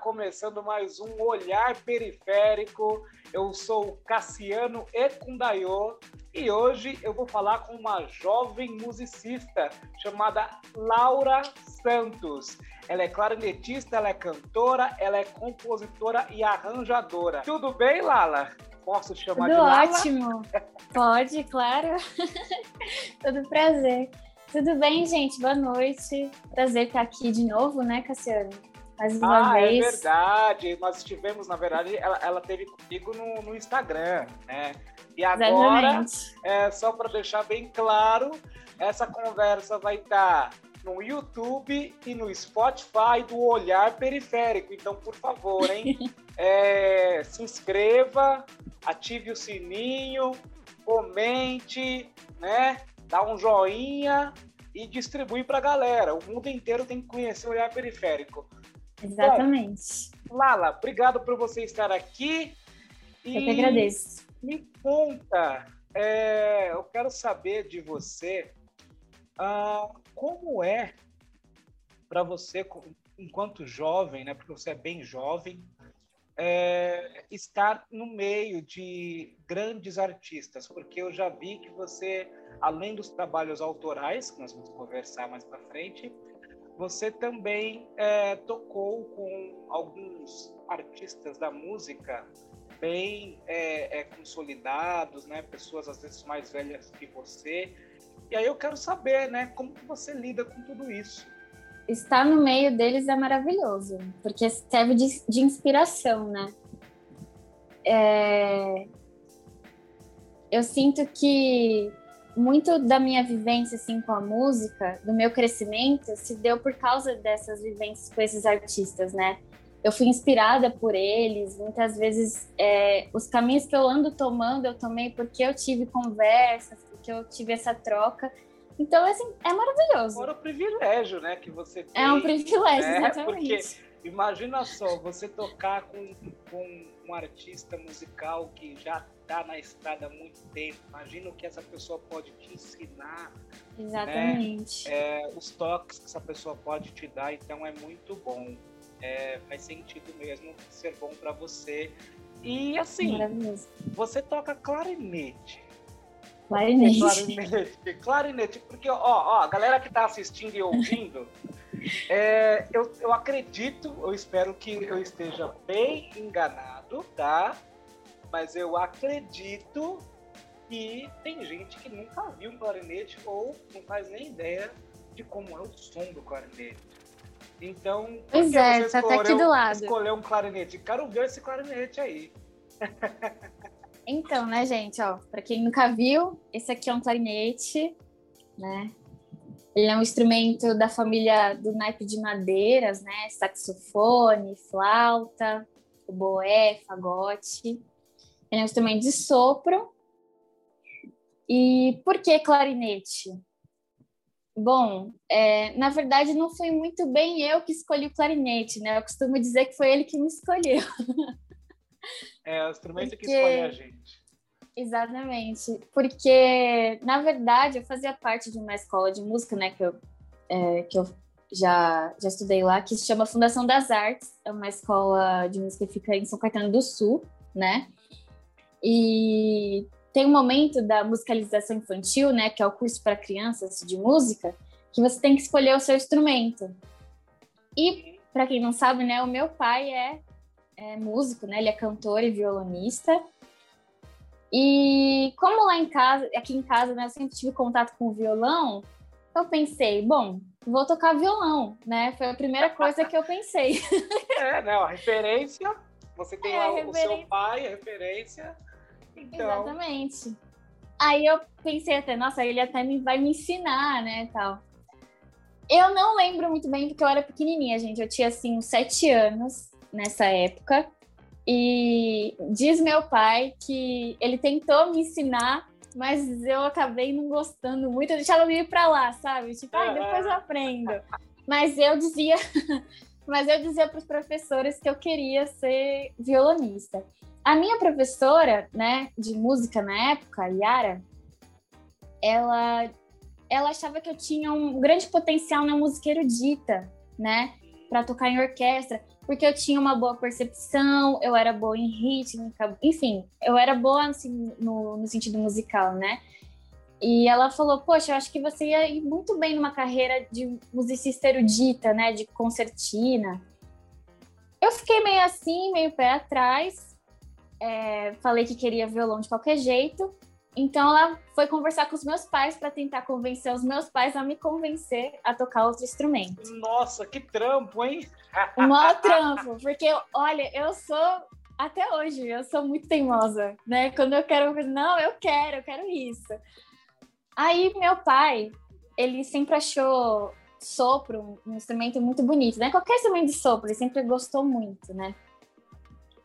começando mais um Olhar Periférico. Eu sou Cassiano Ekundayo e hoje eu vou falar com uma jovem musicista chamada Laura Santos. Ela é clarinetista, ela é cantora, ela é compositora e arranjadora. Tudo bem, Lala? Posso te chamar Tudo de Lala? ótimo. Pode, claro. Todo prazer. Tudo bem, gente? Boa noite. Prazer estar aqui de novo, né, Cassiano? Mais uma ah, vez. é verdade. Nós estivemos, na verdade, ela, ela teve comigo no, no Instagram, né? E agora, é, só para deixar bem claro, essa conversa vai estar no YouTube e no Spotify do Olhar Periférico. Então, por favor, hein? é, se inscreva, ative o sininho, comente, né? Dá um joinha e distribui para a galera. O mundo inteiro tem que conhecer o Olhar Periférico. Exatamente. Lala, obrigado por você estar aqui. Eu que agradeço. Me conta, é, eu quero saber de você ah, como é para você, enquanto jovem, né, porque você é bem jovem, é, estar no meio de grandes artistas, porque eu já vi que você, além dos trabalhos autorais, que nós vamos conversar mais para frente, você também é, tocou com alguns artistas da música bem é, é, consolidados, né? Pessoas às vezes mais velhas que você. E aí eu quero saber, né? Como que você lida com tudo isso? Estar no meio deles é maravilhoso, porque serve de, de inspiração, né? É... Eu sinto que muito da minha vivência assim com a música, do meu crescimento, se deu por causa dessas vivências com esses artistas, né? Eu fui inspirada por eles. Muitas vezes, é, os caminhos que eu ando tomando, eu tomei porque eu tive conversas, porque eu tive essa troca. Então, assim, é maravilhoso. Fora o privilégio, né, que você tem. É um privilégio, né? exatamente. Porque imagina só, você tocar com, com um artista musical que já está na estrada há muito tempo. Imagina o que essa pessoa pode te ensinar. Exatamente. Né? É, os toques que essa pessoa pode te dar, então é muito bom. É, faz sentido mesmo ser bom para você. E assim, você toca clarinete. Clarinete. Clarinete, clarinete. Porque, ó, ó, a galera que está assistindo e ouvindo, é, eu, eu acredito, eu espero que eu esteja bem enganado, tá? Mas eu acredito que tem gente que nunca viu um clarinete ou não faz nem ideia de como é o som do clarinete. Então, pois é, tá até aqui do lado. escolher um clarinete? Quero ver esse clarinete aí. Então, né, gente, ó, para quem nunca viu, esse aqui é um clarinete, né? Ele é um instrumento da família do naipe de madeiras, né? Saxofone, flauta, oboé, fagote. Ele é um instrumento de sopro. E por que clarinete? Bom, é, na verdade não foi muito bem eu que escolhi o clarinete, né? Eu costumo dizer que foi ele que me escolheu. É o instrumento porque... que escolhe a gente. Exatamente, porque na verdade eu fazia parte de uma escola de música, né? Que eu, é, que eu já, já estudei lá, que se chama Fundação das Artes, é uma escola de música que fica em São Caetano do Sul, né? E tem um momento da musicalização infantil, né, que é o curso para crianças de música, que você tem que escolher o seu instrumento. E para quem não sabe, né, o meu pai é, é músico, né, ele é cantor e violonista. E como lá em casa, aqui em casa, né, eu sempre tive contato com o violão, eu pensei, bom, vou tocar violão, né? Foi a primeira coisa que eu pensei. É, né? A referência, você tem é, lá o seu pai, a referência. Então... Exatamente. Aí eu pensei até, nossa, ele até me, vai me ensinar, né, tal. Eu não lembro muito bem porque eu era pequenininha, gente. Eu tinha, assim, uns sete anos nessa época. E diz meu pai que ele tentou me ensinar, mas eu acabei não gostando muito. Eu deixava ir pra lá, sabe? Tipo, ah, depois eu aprendo. Mas eu dizia... mas eu dizia para os professores que eu queria ser violonista. A minha professora, né, de música na época, Yara, ela ela achava que eu tinha um grande potencial na música erudita, né? para tocar em orquestra, porque eu tinha uma boa percepção, eu era boa em rítmica, enfim, eu era boa assim, no, no sentido musical, né? E ela falou: Poxa, eu acho que você ia ir muito bem numa carreira de musicista erudita, né? De concertina. Eu fiquei meio assim, meio pé atrás. É, falei que queria violão de qualquer jeito. Então ela foi conversar com os meus pais para tentar convencer os meus pais a me convencer a tocar outro instrumento. Nossa, que trampo, hein? O maior trampo, porque olha, eu sou até hoje, eu sou muito teimosa, né? Quando eu quero, não, eu quero, eu quero isso. Aí meu pai, ele sempre achou sopro um instrumento muito bonito, né? Qualquer instrumento de sopro, ele sempre gostou muito, né?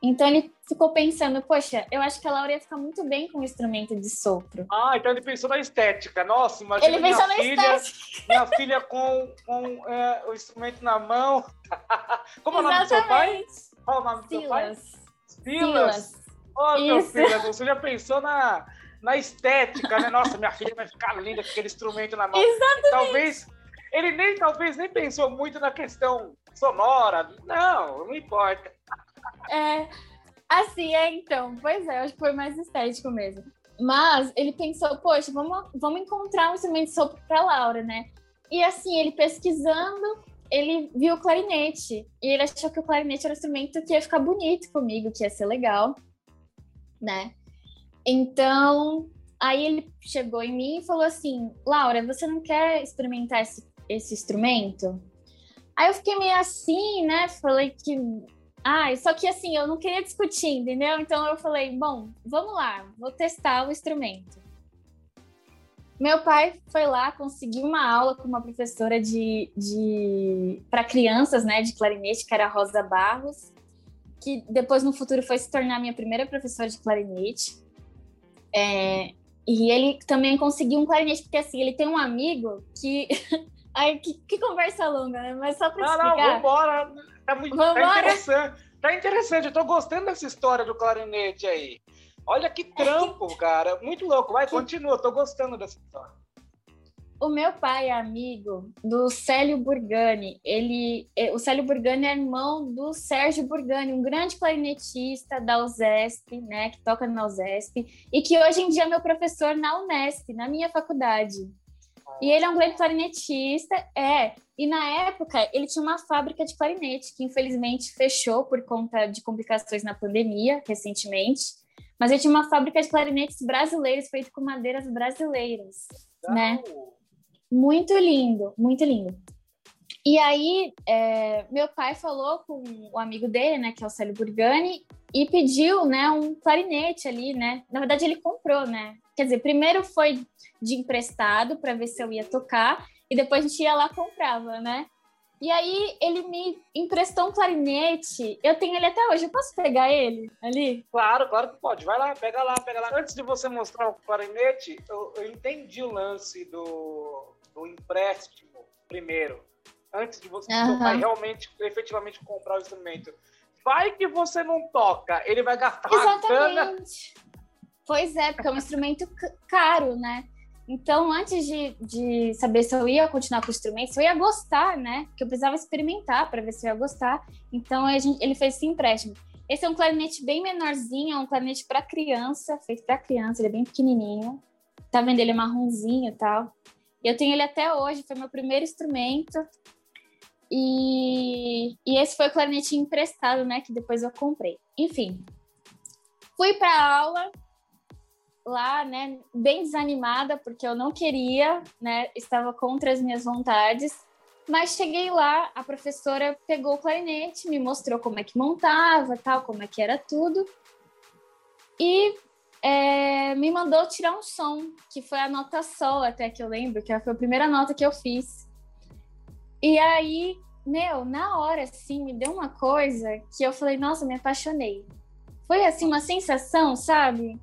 Então ele ficou pensando, poxa, eu acho que a Laura ia ficar muito bem com o instrumento de sopro. Ah, então ele pensou na estética. Nossa, imagina ele pensou minha na filha, minha filha com, com é, o instrumento na mão. Como é o nome do seu pai? Qual é o nome do seu pai? Silas. Silas. Ô, meu filho, você já pensou na, na estética, né? Nossa, minha filha vai ficar linda com aquele instrumento na mão. Exatamente. Talvez, ele nem, talvez nem pensou muito na questão sonora. Não, não importa. É, assim, é então. Pois é, acho que foi mais estético mesmo. Mas ele pensou, poxa, vamos, vamos encontrar um instrumento de sopro para Laura, né? E assim, ele pesquisando, ele viu o clarinete. E ele achou que o clarinete era um instrumento que ia ficar bonito comigo, que ia ser legal, né? Então, aí ele chegou em mim e falou assim: Laura, você não quer experimentar esse, esse instrumento? Aí eu fiquei meio assim, né? Falei que. Ah, só que assim, eu não queria discutir, entendeu? Então eu falei: bom, vamos lá, vou testar o instrumento. Meu pai foi lá, conseguiu uma aula com uma professora de, de para crianças, né, de clarinete, que era Rosa Barros, que depois no futuro foi se tornar minha primeira professora de clarinete. É, e ele também conseguiu um clarinete, porque assim, ele tem um amigo que. Ai, que, que conversa longa, né? Mas só para Não, não, explicar. vambora. Tá, muito, tá interessante. Tá interessante, eu tô gostando dessa história do clarinete aí. Olha que trampo, cara. Muito louco. Vai, continua, tô gostando dessa história. O meu pai é amigo do Célio Burgani. Ele, eh, o Célio Burgani é irmão do Sérgio Burgani, um grande clarinetista da USESP, né, que toca na USESP, e que hoje em dia é meu professor na Unesp, na minha faculdade. E ele é um grande clarinetista, é. E na época ele tinha uma fábrica de clarinete que infelizmente fechou por conta de complicações na pandemia recentemente. Mas ele tinha uma fábrica de clarinetes brasileiros feito com madeiras brasileiras, né? Muito lindo, muito lindo. E aí, é, meu pai falou com o amigo dele, né, que é o Célio Burgani, e pediu, né, um clarinete ali, né? Na verdade, ele comprou, né? Quer dizer, primeiro foi de emprestado para ver se eu ia tocar, e depois a gente ia lá e comprava, né? E aí ele me emprestou um clarinete. Eu tenho ele até hoje. Eu posso pegar ele ali? Claro, claro que pode. Vai lá, pega lá, pega lá. Antes de você mostrar o clarinete, eu, eu entendi o lance do, do empréstimo primeiro. Antes de você Aham. tocar realmente, efetivamente comprar o instrumento. Vai que você não toca, ele vai gastar. Exatamente. Pois é, porque é um instrumento ca- caro, né? Então, antes de, de saber se eu ia continuar com o instrumento, se eu ia gostar, né? Porque eu precisava experimentar para ver se eu ia gostar. Então, gente, ele fez esse empréstimo. Esse é um clarinete bem menorzinho, é um clarinete para criança, feito para criança, ele é bem pequenininho. Tá vendo? Ele é marronzinho e tal. Eu tenho ele até hoje, foi meu primeiro instrumento. E, e esse foi o clarinete emprestado, né? Que depois eu comprei. Enfim, fui para aula lá, né? Bem desanimada, porque eu não queria, né? Estava contra as minhas vontades. Mas cheguei lá, a professora pegou o clarinete, me mostrou como é que montava, tal, como é que era tudo. E é, me mandou tirar um som, que foi a nota sol, até que eu lembro, que foi a primeira nota que eu fiz. E aí, meu, na hora, assim, me deu uma coisa que eu falei, nossa, me apaixonei. Foi, assim, uma sensação, sabe?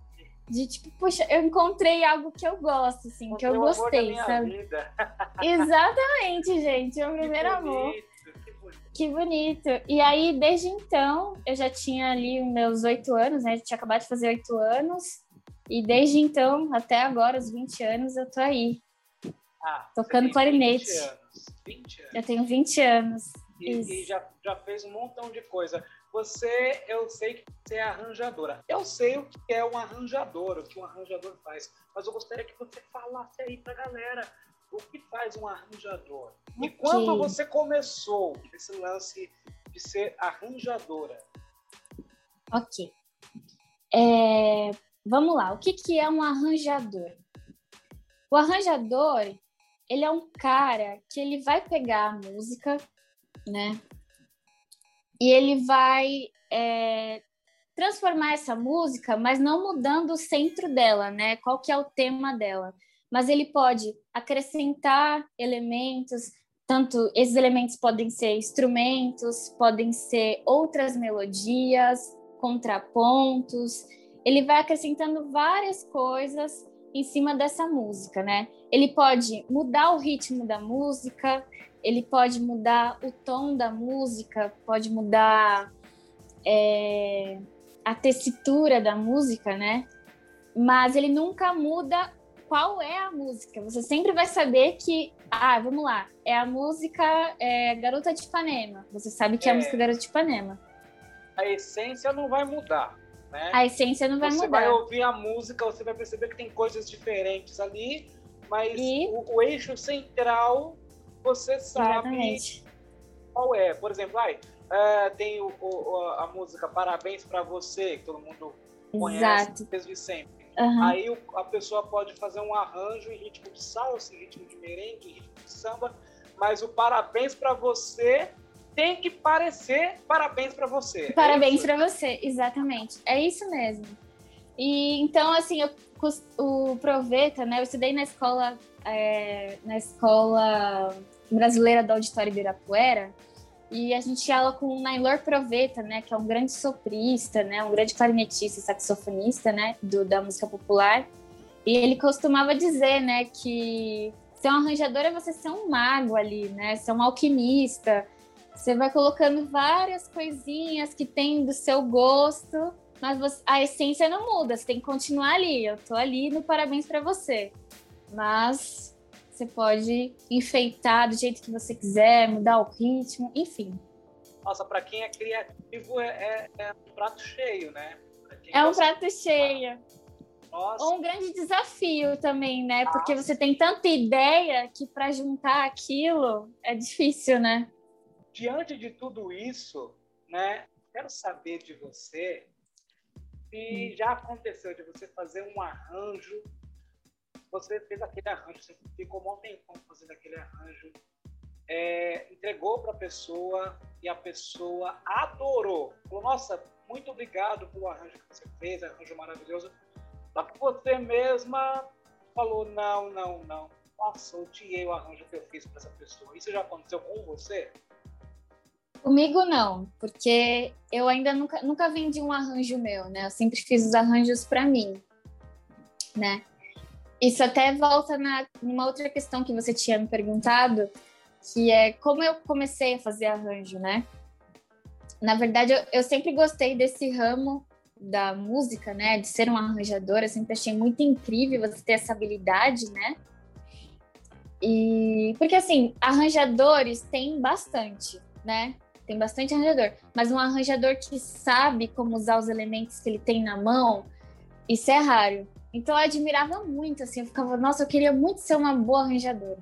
De tipo, puxa, eu encontrei algo que eu gosto, assim, que eu amor gostei, sabe? Exatamente, gente, é o Que primeiro amor. bonito, que bonito. Que bonito. E aí, desde então, eu já tinha ali os meus oito anos, né? Eu tinha acabado de fazer oito anos. E desde então, até agora, os 20 anos, eu tô aí. Ah, Tocando clarinete. 20 anos. 20 anos. Eu tenho 20 anos. e, e, já, já fez um montão de coisa. Você, eu sei que você é arranjadora. Eu sei o que é um arranjador, o que um arranjador faz. Mas eu gostaria que você falasse aí pra galera o que faz um arranjador. E quando você começou esse lance de ser arranjadora? Ok. É, vamos lá, o que, que é um arranjador? O arranjador, ele é um cara que ele vai pegar a música, né? E ele vai é, transformar essa música, mas não mudando o centro dela, né? Qual que é o tema dela. Mas ele pode acrescentar elementos, tanto esses elementos podem ser instrumentos, podem ser outras melodias, contrapontos. Ele vai acrescentando várias coisas em cima dessa música, né? Ele pode mudar o ritmo da música, ele pode mudar o tom da música, pode mudar é, a tessitura da música, né? Mas ele nunca muda qual é a música. Você sempre vai saber que, ah, vamos lá, é a música é, Garota de Ipanema. Você sabe que é, é a música Garota de Ipanema. A essência não vai mudar. Né? A essência não vai você mudar. Você vai ouvir a música, você vai perceber que tem coisas diferentes ali, mas e... o, o eixo central você sabe Exatamente. qual é. Por exemplo, ai, uh, tem o, o, a música Parabéns para Você, que todo mundo conhece desde sempre. Uhum. Aí o, a pessoa pode fazer um arranjo em ritmo de salsa, em ritmo de merengue, em ritmo de samba, mas o Parabéns para Você tem que parecer parabéns para você. É parabéns é para você, exatamente. É isso mesmo. E então, assim, eu, o Proveta, né? Eu estudei na escola, é, na escola brasileira do Auditório Ibirapuera, e a gente aula com o Nailor Proveta, né, que é um grande soprista, né, um grande clarinetista, saxofonista, né, do, da música popular. E ele costumava dizer, né, que ser um arranjador é você ser um mago ali, né, ser um alquimista. Você vai colocando várias coisinhas que tem do seu gosto, mas você, a essência não muda, você tem que continuar ali. Eu tô ali no parabéns para você. Mas você pode enfeitar do jeito que você quiser, mudar o ritmo, enfim. Nossa, para quem é criativo é, é, é, um prato cheio, né? É um prato cheio. Nossa. Ou um grande desafio também, né? Nossa. Porque você tem tanta ideia que para juntar aquilo é difícil, né? Diante de tudo isso, né? Quero saber de você se hum. já aconteceu de você fazer um arranjo você fez aquele arranjo, você ficou um tempão fazendo aquele arranjo, é, entregou para a pessoa e a pessoa adorou. Falou, nossa, muito obrigado pelo arranjo que você fez, arranjo maravilhoso. Só que você mesma falou, não, não, não. Nossa, odiei o arranjo que eu fiz para essa pessoa. Isso já aconteceu com você? Comigo não, porque eu ainda nunca, nunca vendi um arranjo meu, né? Eu sempre fiz os arranjos para mim, né? Isso até volta na numa outra questão que você tinha me perguntado, que é como eu comecei a fazer arranjo, né? Na verdade, eu, eu sempre gostei desse ramo da música, né? De ser uma arranjadora, eu sempre achei muito incrível você ter essa habilidade, né? E porque assim, arranjadores tem bastante, né? Tem bastante arranjador, mas um arranjador que sabe como usar os elementos que ele tem na mão, isso é raro. Então eu admirava muito, assim, eu ficava, nossa, eu queria muito ser uma boa arranjadora.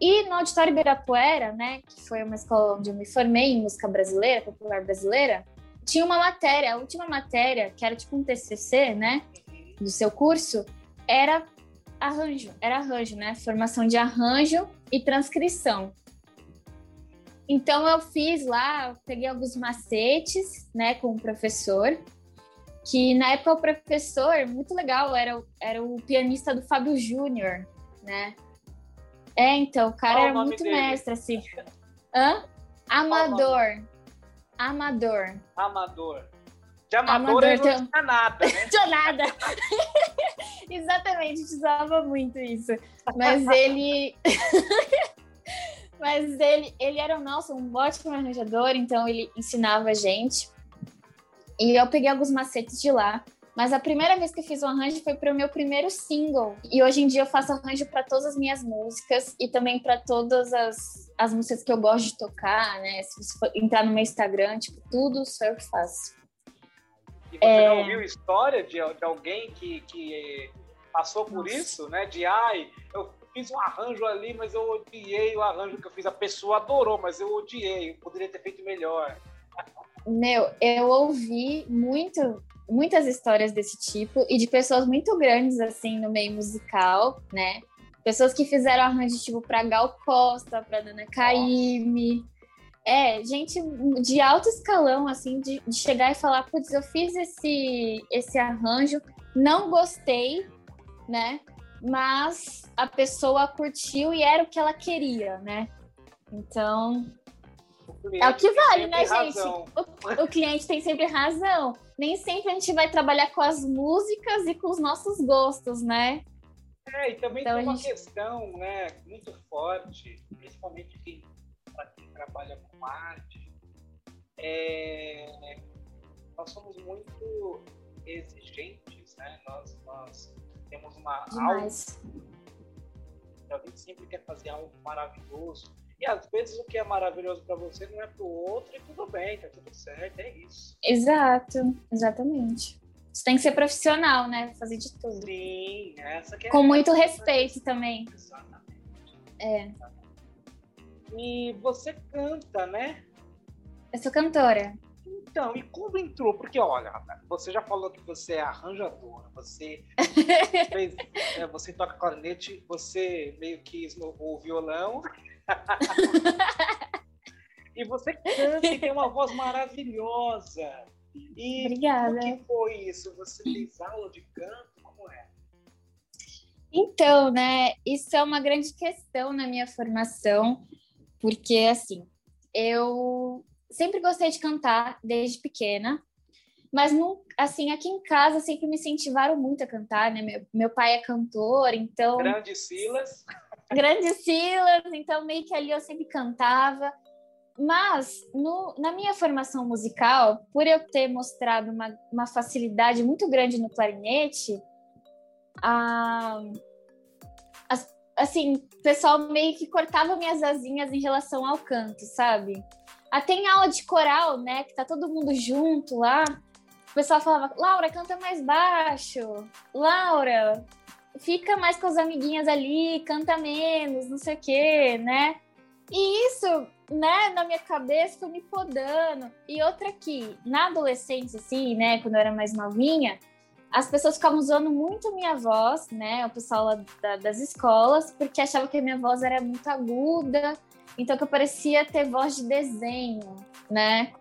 E no Auditório Ibirapuera, né, que foi uma escola onde eu me formei em música brasileira, popular brasileira, tinha uma matéria, a última matéria, que era tipo um TCC, né, do seu curso, era arranjo, era arranjo, né, formação de arranjo e transcrição. Então eu fiz lá, eu peguei alguns macetes, né, com o professor, que na época o professor, muito legal, era, era o pianista do Fábio Júnior, né? É, então, o cara Qual era o muito dele? mestre, assim. Hã? Amador. Amador. Amador. De amador, amador então... não tinha nada, né? tinha nada. Exatamente, usava muito isso. Mas ele... Mas ele, ele era, nossa, um ótimo arranjador, então ele ensinava a gente. E eu peguei alguns macetes de lá. Mas a primeira vez que eu fiz um arranjo foi para o meu primeiro single. E hoje em dia eu faço arranjo para todas as minhas músicas e também para todas as as músicas que eu gosto de tocar, né? Se você for entrar no meu Instagram, tipo, tudo só eu faço. E você é... já ouviu história de, de alguém que, que passou por Nossa. isso, né? De ai, eu fiz um arranjo ali, mas eu odiei o arranjo que eu fiz. A pessoa adorou, mas eu odiei, eu poderia ter feito melhor. Meu, eu ouvi muito, muitas histórias desse tipo e de pessoas muito grandes assim no meio musical, né? Pessoas que fizeram arranjo tipo para Gal Costa, para Dana Caymmi. É, gente de alto escalão, assim, de, de chegar e falar, putz, eu fiz esse, esse arranjo, não gostei, né? Mas a pessoa curtiu e era o que ela queria, né? Então, é o que vale, né, gente? O, o, cliente tem sempre razão. Nem sempre a gente vai trabalhar com as músicas e com os nossos gostos, né? É, e também então, tem uma gente... questão né, muito forte, principalmente quem, quem trabalha com arte, é, nós somos muito exigentes, né? Nós, nós temos uma Demais. a gente sempre quer fazer algo maravilhoso. E às vezes o que é maravilhoso para você não é para o outro e tudo bem, tá tudo certo, é isso. Exato, exatamente. Você tem que ser profissional, né? Fazer de tudo. Sim, essa que é Com muito respeito também. Exatamente. É. E você canta, né? Eu sou cantora. Então, e como entrou? Porque, olha, você já falou que você é arranjadora, você fez, é, você toca clarinete, você meio que esnovou o violão. e você canta e tem uma voz maravilhosa. E Obrigada. o que foi isso? Você fez aula de canto? Como é? Então, né, isso é uma grande questão na minha formação, porque, assim, eu sempre gostei de cantar desde pequena, mas não, assim, aqui em casa sempre me incentivaram muito a cantar, né? Meu, meu pai é cantor, então. Grande Silas. Grande Silas, então meio que ali eu sempre cantava. Mas no, na minha formação musical, por eu ter mostrado uma, uma facilidade muito grande no clarinete, a, as, assim, o pessoal meio que cortava minhas asinhas em relação ao canto, sabe? Até em aula de coral, né, que tá todo mundo junto lá, o pessoal falava, Laura, canta mais baixo. Laura, fica mais com as amiguinhas ali, canta menos, não sei o quê, né? E isso né, na minha cabeça foi me podando. E outra aqui, na adolescência, assim, né, quando eu era mais novinha, as pessoas ficavam usando muito minha voz, né, o pessoal da, das escolas, porque achava que a minha voz era muito aguda, então que eu parecia ter voz de desenho, né.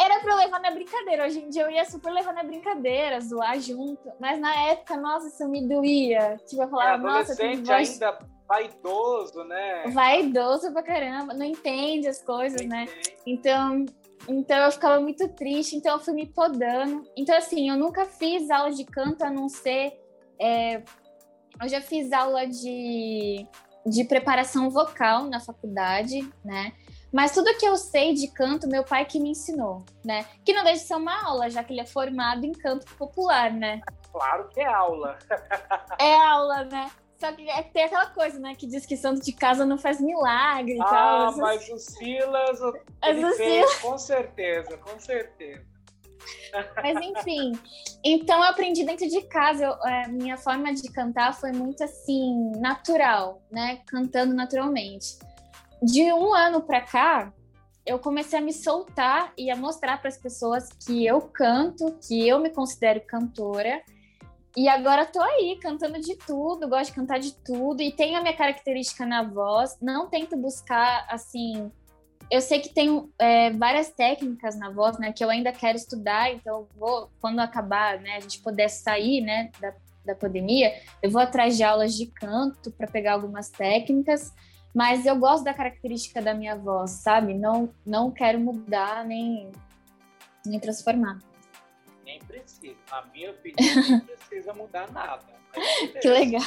Era pra eu levar na brincadeira. Hoje em dia eu ia super levar na brincadeira, zoar junto. Mas na época, nossa, isso me doía. Tipo, eu falava, é, nossa, tem voz... ainda vaidoso, né? Vaidoso pra caramba, não entende as coisas, não né? Entende. Então, então eu ficava muito triste, então eu fui me podando. Então, assim, eu nunca fiz aula de canto a não ser. É, eu já fiz aula de, de preparação vocal na faculdade, né? Mas tudo que eu sei de canto, meu pai que me ensinou, né? Que não deixa de ser uma aula, já que ele é formado em canto popular, né? Claro que é aula. é aula, né? Só que é, tem aquela coisa, né? Que diz que santo de casa não faz milagre e ah, tal. Ah, mas o Silas, ele o Silas... com certeza, com certeza. Mas enfim, então eu aprendi dentro de casa. Eu, é, minha forma de cantar foi muito assim, natural, né? Cantando naturalmente. De um ano para cá, eu comecei a me soltar e a mostrar para as pessoas que eu canto, que eu me considero cantora. E agora tô aí, cantando de tudo, gosto de cantar de tudo, e tenho a minha característica na voz, não tento buscar, assim... Eu sei que tem é, várias técnicas na voz, né, que eu ainda quero estudar, então vou, quando acabar, né, a gente puder sair, né, da, da pandemia, eu vou atrás de aulas de canto para pegar algumas técnicas, mas eu gosto da característica da minha voz, sabe? Não, não quero mudar nem, nem transformar nem precisa. Na minha opinião, não precisa mudar nada. Que legal.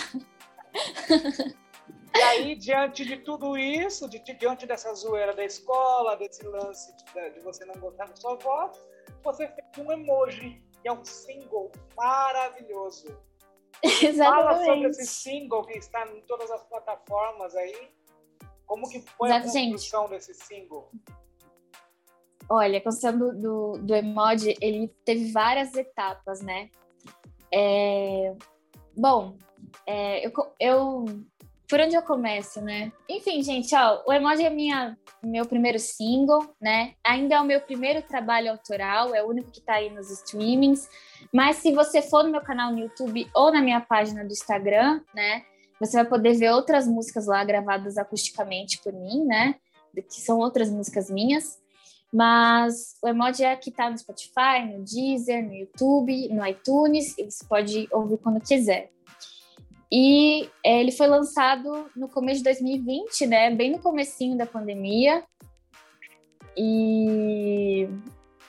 E aí, diante de tudo isso, de, diante dessa zoeira da escola, desse lance de, de você não gostar da sua voz, você fez um emoji, que é um single maravilhoso. Exatamente. Fala sobre esse single que está em todas as plataformas aí. Como que foi Exato, a construção gente. desse single? Olha, a construção do, do, do emoji, ele teve várias etapas, né? É... Bom, é, eu, eu por onde eu começo, né? Enfim, gente, ó, o Emoji é minha, meu primeiro single, né? Ainda é o meu primeiro trabalho autoral, é o único que tá aí nos streamings. Mas se você for no meu canal no YouTube ou na minha página do Instagram, né? Você vai poder ver outras músicas lá gravadas acusticamente por mim, né? Que são outras músicas minhas. Mas o Emoji é que tá no Spotify, no Deezer, no YouTube, no iTunes, e você pode ouvir quando quiser. E é, ele foi lançado no começo de 2020, né? Bem no comecinho da pandemia. E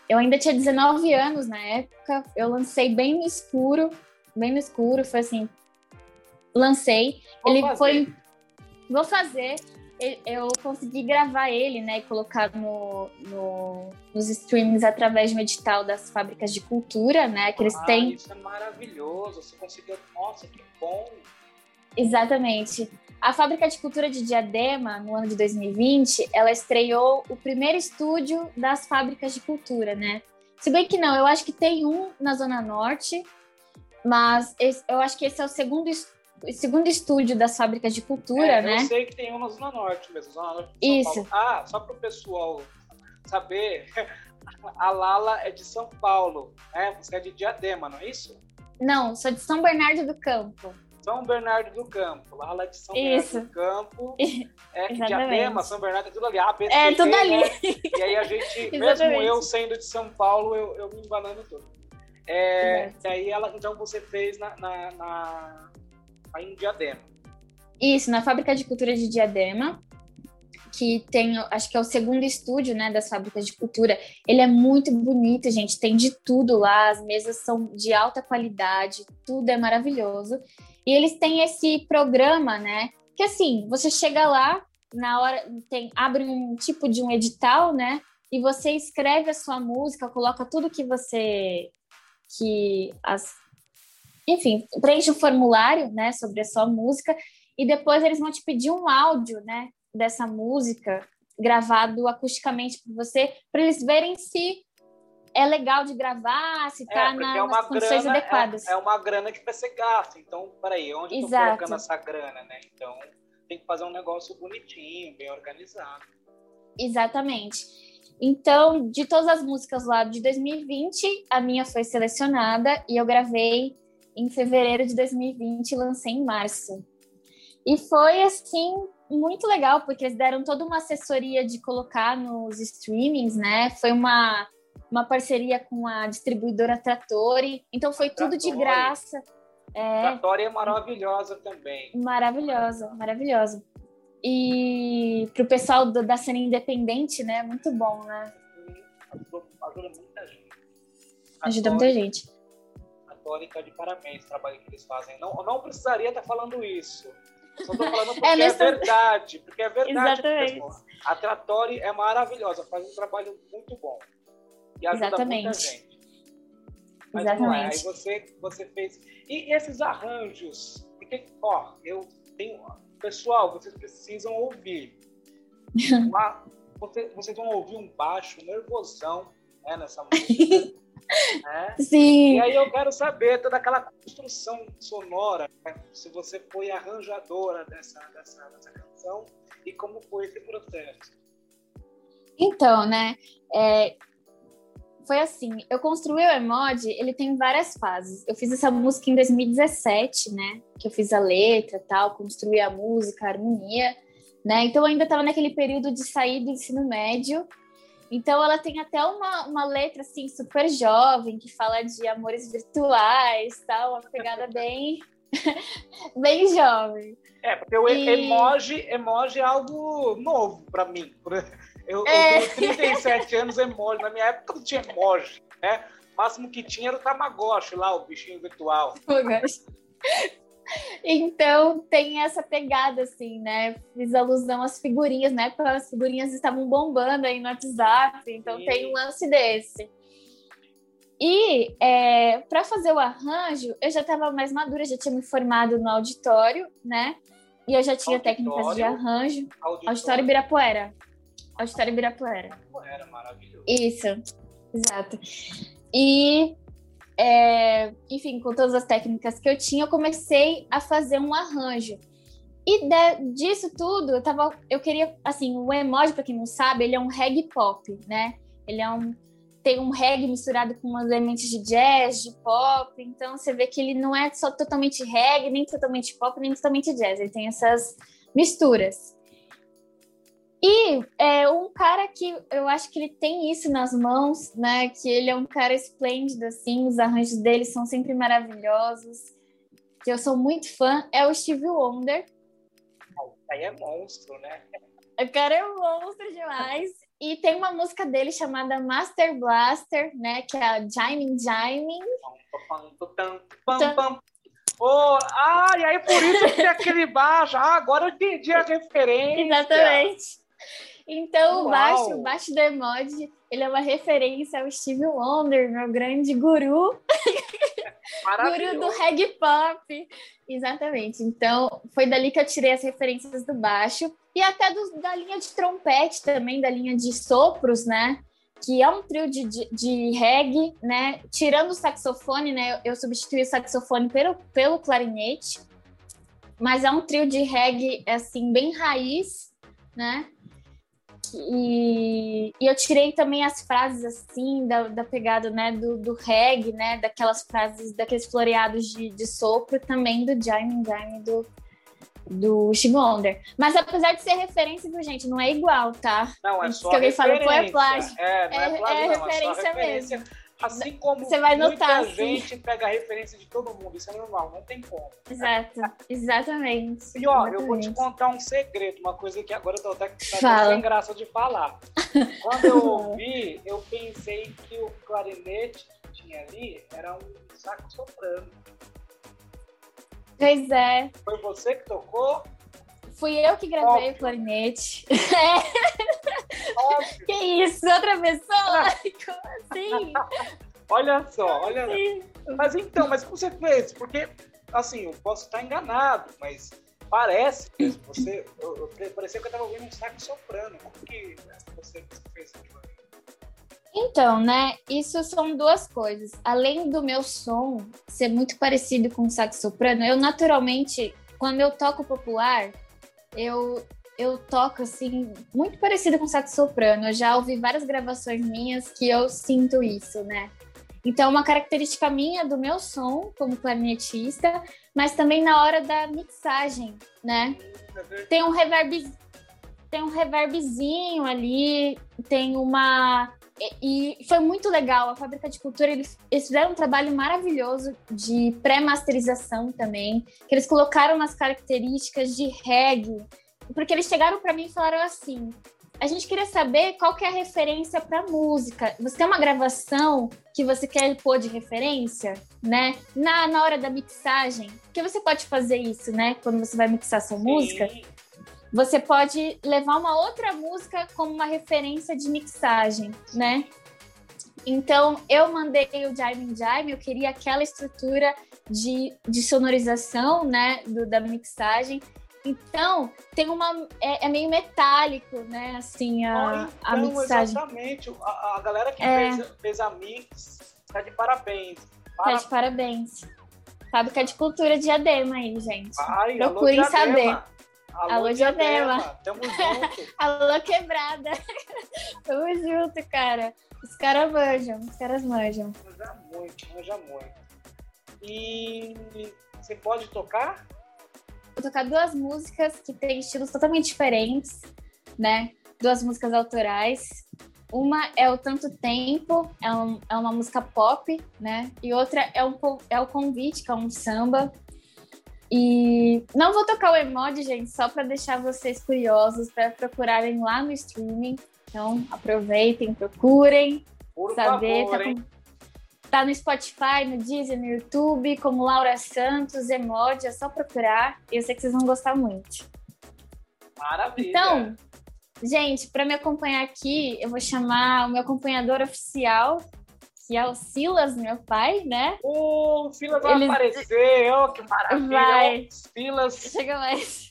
eu ainda tinha 19 anos na época. Eu lancei bem no escuro, bem no escuro. Foi assim, lancei. Vou ele fazer. foi, vou fazer. Eu consegui gravar ele, né, e colocar no, no, nos streamings através de um edital das fábricas de cultura, né, que eles ah, têm. Isso é maravilhoso. Você conseguiu, nossa, que bom. Exatamente. A Fábrica de Cultura de Diadema, no ano de 2020, ela estreou o primeiro estúdio das fábricas de cultura, né? Se bem que não, eu acho que tem um na Zona Norte, mas esse, eu acho que esse é o segundo, segundo estúdio das fábricas de cultura, é, né? Eu sei que tem um na Zona Norte mesmo, Zona Norte de São Isso. Paulo. Ah, só para o pessoal saber, a Lala é de São Paulo, né? Você é de Diadema, não é isso? Não, sou de São Bernardo do Campo. São Bernardo do Campo, lá, lá de São Isso. Bernardo do Campo, é que Diadema, São Bernardo, é tudo ali, ABC, É, tudo né? ali. E aí a gente, mesmo eu sendo de São Paulo, eu, eu me embanando todo. É, e aí ela, então você fez na, na, na, em Diadema. Isso, na Fábrica de Cultura de Diadema, que tem, acho que é o segundo estúdio, né, das fábricas de cultura. Ele é muito bonito, gente, tem de tudo lá, as mesas são de alta qualidade, tudo é maravilhoso. E eles têm esse programa, né? Que assim, você chega lá, na hora tem abre um tipo de um edital, né? E você escreve a sua música, coloca tudo que você que as enfim, preenche o formulário, né, sobre a sua música e depois eles vão te pedir um áudio, né, dessa música gravado acusticamente por você, para eles verem se é legal de gravar, se está é, na, é nas condições grana, é, adequadas. É, é, uma grana que vai ser gasta. Então, peraí, onde eu tô colocando essa grana, né? Então, tem que fazer um negócio bonitinho, bem organizado. Exatamente. Então, de todas as músicas lá de 2020, a minha foi selecionada e eu gravei em fevereiro de 2020 e lancei em março. E foi assim muito legal, porque eles deram toda uma assessoria de colocar nos streamings, né? Foi uma uma parceria com a distribuidora Trattori. Então foi tudo de graça. É, Trattori é maravilhosa também. Maravilhosa, maravilhosa. E para o pessoal do, da cena independente, né? Muito bom, né? Ajuda muita gente. Ajuda muita gente. Tori está de parabéns o trabalho que eles fazem. Não, não precisaria estar falando isso. Só estou falando porque é, é verdade. Porque é verdade. Exatamente. A Trattori é maravilhosa, faz um trabalho muito bom. E ajuda Exatamente. muita gente. Mas Exatamente. Aí você, você fez. E esses arranjos? Porque, ó, eu tenho. Pessoal, vocês precisam ouvir. Você, vocês vão ouvir um baixo nervosão né, nessa música. né? Sim. E aí eu quero saber toda aquela construção sonora, né? se você foi arranjadora dessa, dessa, dessa canção e como foi esse processo. Então, né? É, foi assim, eu construí o Emod, ele tem várias fases. Eu fiz essa música em 2017, né? Que eu fiz a letra, tal, construí a música, a harmonia, né? Então eu ainda estava naquele período de sair do ensino médio. Então ela tem até uma, uma letra assim super jovem que fala de amores virtuais, tal, uma pegada bem bem jovem. É, porque o e... emoji, emoji é algo novo para mim. Eu, é. eu tenho 37 anos, emoji. Na minha época não tinha emoji, né? O máximo que tinha era o Tamagotchi lá, o bichinho virtual. Então tem essa pegada, assim, né? Fiz alusão às figurinhas, né? Porque as figurinhas estavam bombando aí no WhatsApp, então tem um lance desse. E é, para fazer o arranjo, eu já estava mais madura, já tinha me formado no auditório, né? E eu já tinha técnicas de arranjo. Auditório, Auditório Ibirapuera. Auditório Ibirapuera. Ibirapuera, maravilhoso. Isso, exato. E, é, enfim, com todas as técnicas que eu tinha, eu comecei a fazer um arranjo. E de, disso tudo, eu tava, eu queria, assim, o emoji, para quem não sabe, ele é um reggae pop, né? Ele é um tem um reggae misturado com elementos de jazz, de pop, então você vê que ele não é só totalmente reggae, nem totalmente pop, nem totalmente jazz, ele tem essas misturas. E é um cara que eu acho que ele tem isso nas mãos, né? Que ele é um cara esplêndido, assim, os arranjos dele são sempre maravilhosos. Que eu sou muito fã, é o Steve Wonder. Aí é monstro, né? O cara é monstro demais. E tem uma música dele chamada Master Blaster, né? Que é a Jiming Jiming. Oh, ah, e aí por isso que tem aquele baixo. Ah, agora eu entendi a referência. Exatamente. Então, Uau. o baixo, o baixo do emoji, ele é uma referência ao Steve Wonder, meu grande guru. guru do reggae pop. Exatamente. Então, foi dali que eu tirei as referências do baixo e até do, da linha de trompete também, da linha de sopros, né? Que é um trio de, de, de reggae, né? Tirando o saxofone, né? Eu, eu substituí o saxofone pelo, pelo clarinete. Mas é um trio de reggae, assim, bem raiz, né? E, e, eu tirei também as frases assim da, da pegada né do, do reggae, né daquelas frases daqueles floreados de, de sopro também do Jaime Jaime do do Steve Wonder. Mas apesar de ser referência, viu, gente, não é igual, tá? Não, é só que alguém fala, pô, é plágio. É, não é, é, plágio, é não, referência, é referência mesmo. Assim como Você vai notar, muita assim. gente pega a referência de todo mundo, isso é normal, não tem como. Exato, exatamente. E ó, exatamente. eu vou te contar um segredo, uma coisa que agora eu tô até, tá sem graça de falar. Quando eu ouvi, eu pensei que o clarinete que tinha ali era um saco soprano. Pois é. Foi você que tocou? Fui eu que gravei Óbvio. o clarinete. É. Outra pessoa? Como assim? olha só, olha. Sim. Mas então, mas como você fez? Porque, assim, eu posso estar enganado, mas parece que você. Eu, eu, parecia que eu estava ouvindo um saco soprano. Como que você fez aquilo ali? Então, né, isso são duas coisas. Além do meu som ser muito parecido com o sax soprano, eu naturalmente, quando eu toco popular, eu eu toco assim muito parecido com sax soprano. Eu já ouvi várias gravações minhas que eu sinto isso, né? Então, uma característica minha do meu som como clarinetista, mas também na hora da mixagem, né? Tem um reverb tem um reverbzinho ali, tem uma e, foi muito legal. A Fábrica de Cultura, eles, eles fizeram um trabalho maravilhoso de pré-masterização também, que eles colocaram umas características de reggae, porque eles chegaram para mim e falaram assim: a gente queria saber qual que é a referência para música. Você tem uma gravação que você quer pôr de referência, né? Na, na hora da mixagem, porque você pode fazer isso, né? Quando você vai mixar sua Sim. música, você pode levar uma outra música como uma referência de mixagem, né? Então, eu mandei o Jaime Jaime, eu queria aquela estrutura de, de sonorização, né, do, da mixagem. Então, tem uma. É, é, meio metálico, né? Assim, a, então, a mixagem. Exatamente. A, a galera que é... fez, fez, a mix tá de parabéns. Para... Tá de parabéns. Fábrica de Cultura de Adema aí, gente. Ai, Procurem saber. Alô, Alô Diadema. Tamo junto. Alô, quebrada. Tamo junto, cara. Os caras manjam, os caras manjam. Manja muito, manja muito. E você pode tocar? Vou tocar duas músicas que têm estilos totalmente diferentes, né? Duas músicas autorais. Uma é o Tanto Tempo, é, um, é uma música pop, né? E outra é, um, é o Convite, que é um samba. E não vou tocar o emoji, gente, só para deixar vocês curiosos para procurarem lá no streaming. Então, aproveitem, procurem. Por saber, favor, tá, com... tá, no Spotify, no Deezer, no YouTube, como Laura Santos, emoji, é só procurar. Eu sei que vocês vão gostar muito. Maravilha. Então, gente, para me acompanhar aqui, eu vou chamar o meu acompanhador oficial, que é o Silas, meu pai, né? O Silas vai Ele... aparecer, oh, que maravilha! Vai. Silas. Chega mais.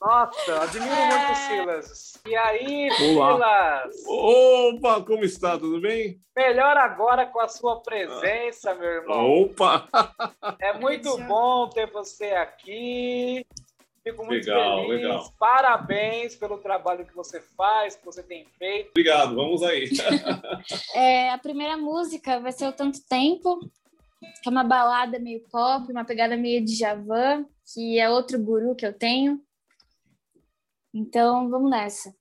Nossa, admiro é... muito o Silas. E aí, Olá. Silas? Opa, como está? Tudo bem? Melhor agora com a sua presença, meu irmão. Opa! É muito bom ter você aqui. Fico muito legal, feliz. Legal. Parabéns pelo trabalho que você faz, que você tem feito. Obrigado, vamos aí. é, a primeira música vai ser o Tanto Tempo, que é uma balada meio pop, uma pegada meio de Javan, que é outro guru que eu tenho. Então, vamos nessa.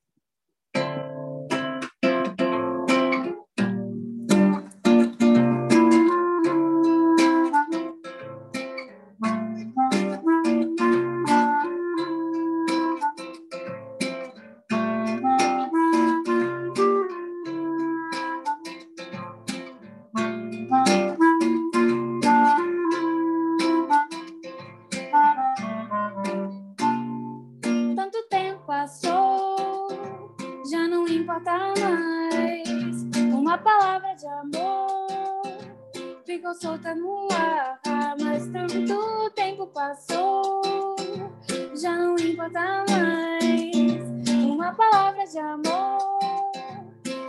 Já não importa mais. Uma palavra de amor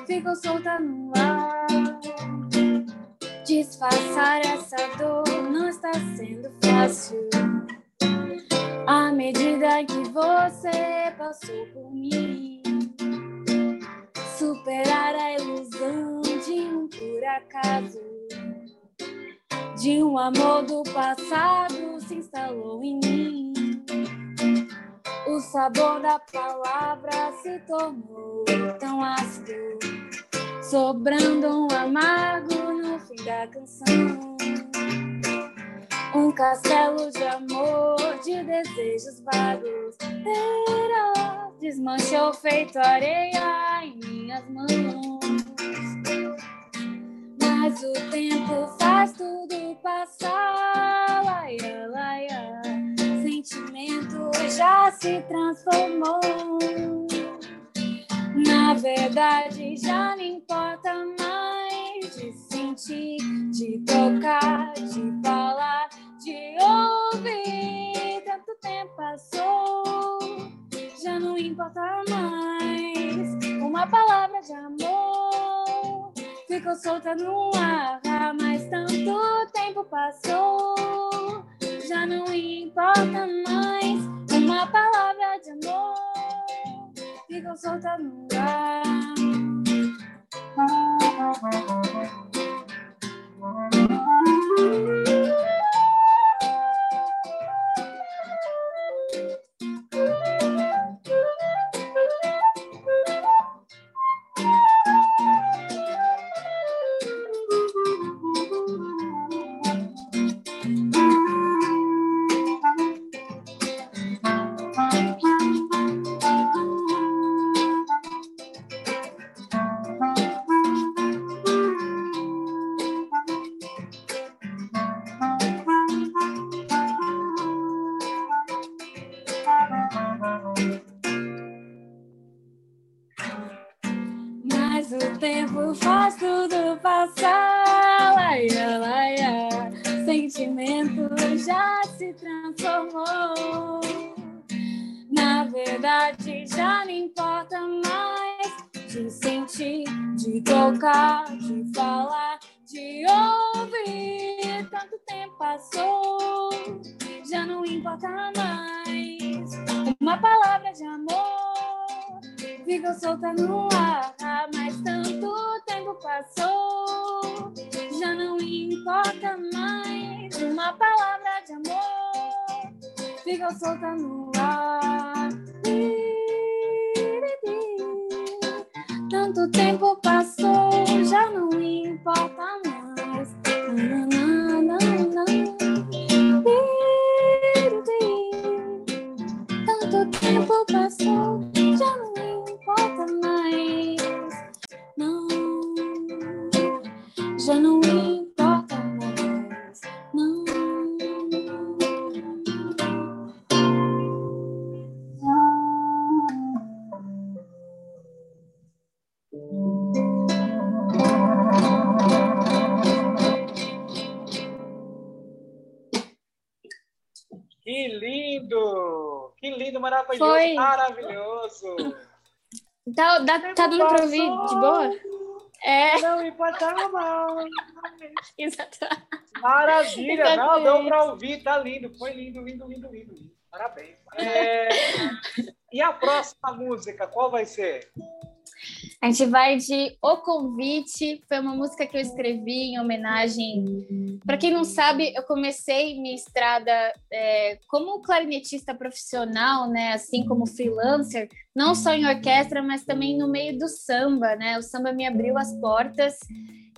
ficou solta no ar. Disfarçar essa dor não está sendo fácil. À medida que você passou por mim, superar a ilusão de um por acaso de um amor do passado se instalou em mim. O sabor da palavra se tornou tão ácido, sobrando um amargo no fim da canção. Um castelo de amor, de desejos vagos, era, desmanchou feito areia em minhas mãos. Mas o tempo faz tudo passar, laia, laia. Sentimento já se transformou. Na verdade, já não importa mais de sentir, de tocar, de falar, de ouvir. Tanto tempo passou, já não importa mais. Uma palavra de amor ficou solta no ar, mas tanto tempo passou, já não importa mais uma palavra de amor ficou solta no ar. de tocar, de falar, de ouvir. Tanto tempo passou, já não importa mais. Uma palavra de amor fica solta no ar, mas tanto tempo passou, já não importa mais. Uma palavra de amor fica solta no ar. Tanto tempo passou, já não importa mais. Tanto tempo passou, já não importa mais. Não, já não importa. Lindo! Que lindo, maravilhoso, Foi. maravilhoso! Tá, dá, tá dando pra ouvir de boa? É, Não me importava mal. exato. Maravilha! Não, Exatamente. deu para ouvir, tá lindo. Foi lindo, lindo, lindo, lindo. lindo. Parabéns. É, E a próxima música, qual vai ser? A gente vai de O Convite. Foi uma música que eu escrevi em homenagem. Para quem não sabe, eu comecei minha estrada é, como clarinetista profissional, né? Assim como freelancer, não só em orquestra, mas também no meio do samba, né? O samba me abriu as portas.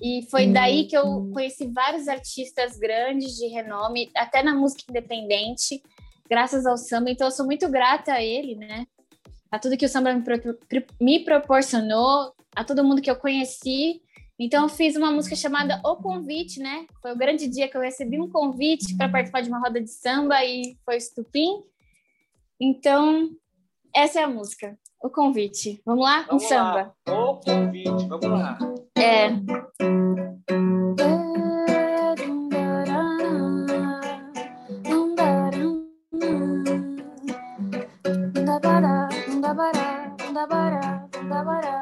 E foi daí que eu conheci vários artistas grandes de renome, até na música independente, graças ao samba. Então eu sou muito grata a ele, né? A tudo que o samba me, pro- me proporcionou, a todo mundo que eu conheci. Então, eu fiz uma música chamada O Convite, né? Foi o grande dia que eu recebi um convite para participar de uma roda de samba e foi estupim. Então, essa é a música, O Convite. Vamos lá? Vamos um samba. lá. O convite, vamos lá. É. Eu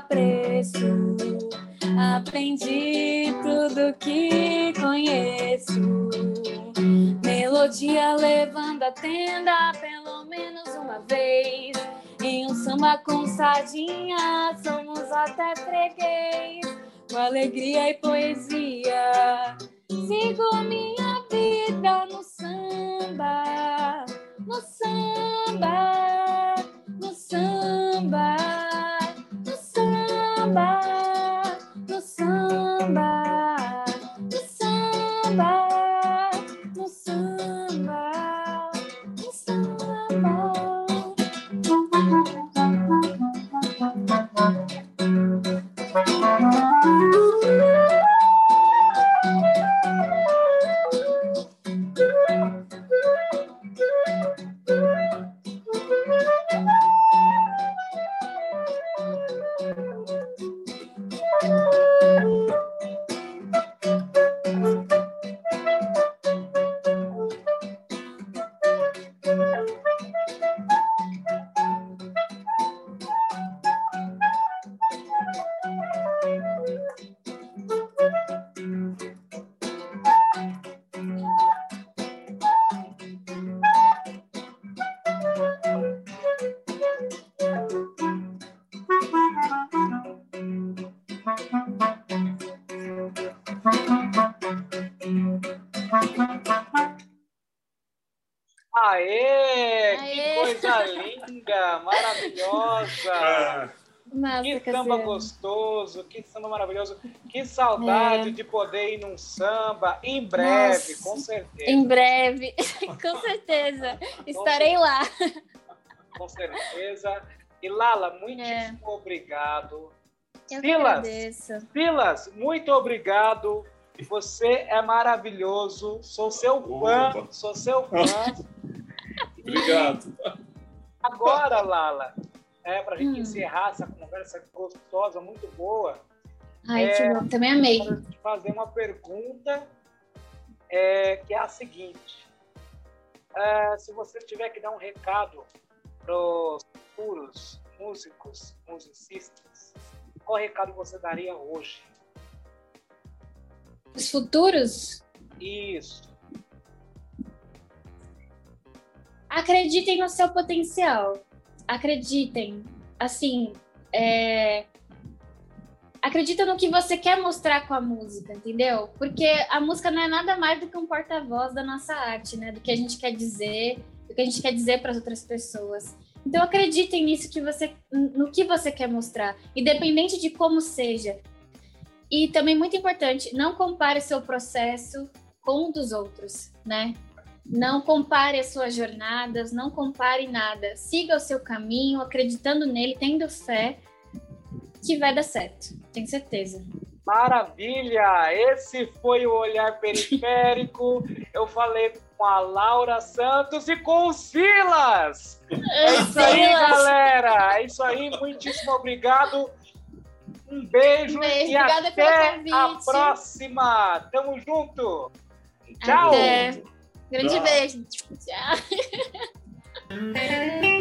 apreço, aprendi tudo que conheço. Melodia levando a tenda pelo menos uma vez. Em um samba com sardinha, somos até freguês. Com alegria e poesia, sigo minha vida no samba, no samba, Que samba gostoso, que samba maravilhoso. Que saudade É. de poder ir num samba em breve, Nossa. com certeza. Em breve, com certeza. Estarei lá. Com certeza. E Lala, muitíssimo É. obrigado. Eu Silas. agradeço. Silas, muito obrigado. Você é maravilhoso. Sou seu fã. Opa. Sou seu fã. Obrigado. Agora, Lala, é, para a gente Hum. encerrar essa conversa gostosa, muito boa, Ai, É. que bom. Também amei. fazer uma pergunta é, que é a seguinte. É, se você tiver que dar um recado para os futuros músicos, musicistas, qual recado você daria hoje? Os futuros, Isso. acreditem no seu potencial. Acreditem. Assim, é... acredita no que você quer mostrar com a música, entendeu? Porque a música não é nada mais do que um porta-voz da nossa arte, né? Do que a gente quer dizer, do que a gente quer dizer para as outras pessoas. Então acreditem nisso que você, no que você quer mostrar, independente de como seja. E também muito importante, não compare seu processo com o dos outros, né? Não compare as suas jornadas, não compare nada. Siga o seu caminho, acreditando nele, tendo fé, que vai dar certo. Tenho certeza. Maravilha! Esse foi o Olhar Periférico. Eu falei com a Laura Santos e com o Silas. É isso aí, galera. É isso aí. Muitíssimo obrigado. Um beijo, Um beijo. e Obrigada até a próxima. Tamo junto. Tchau. Até. Grande Tchau. beijo. Tchau.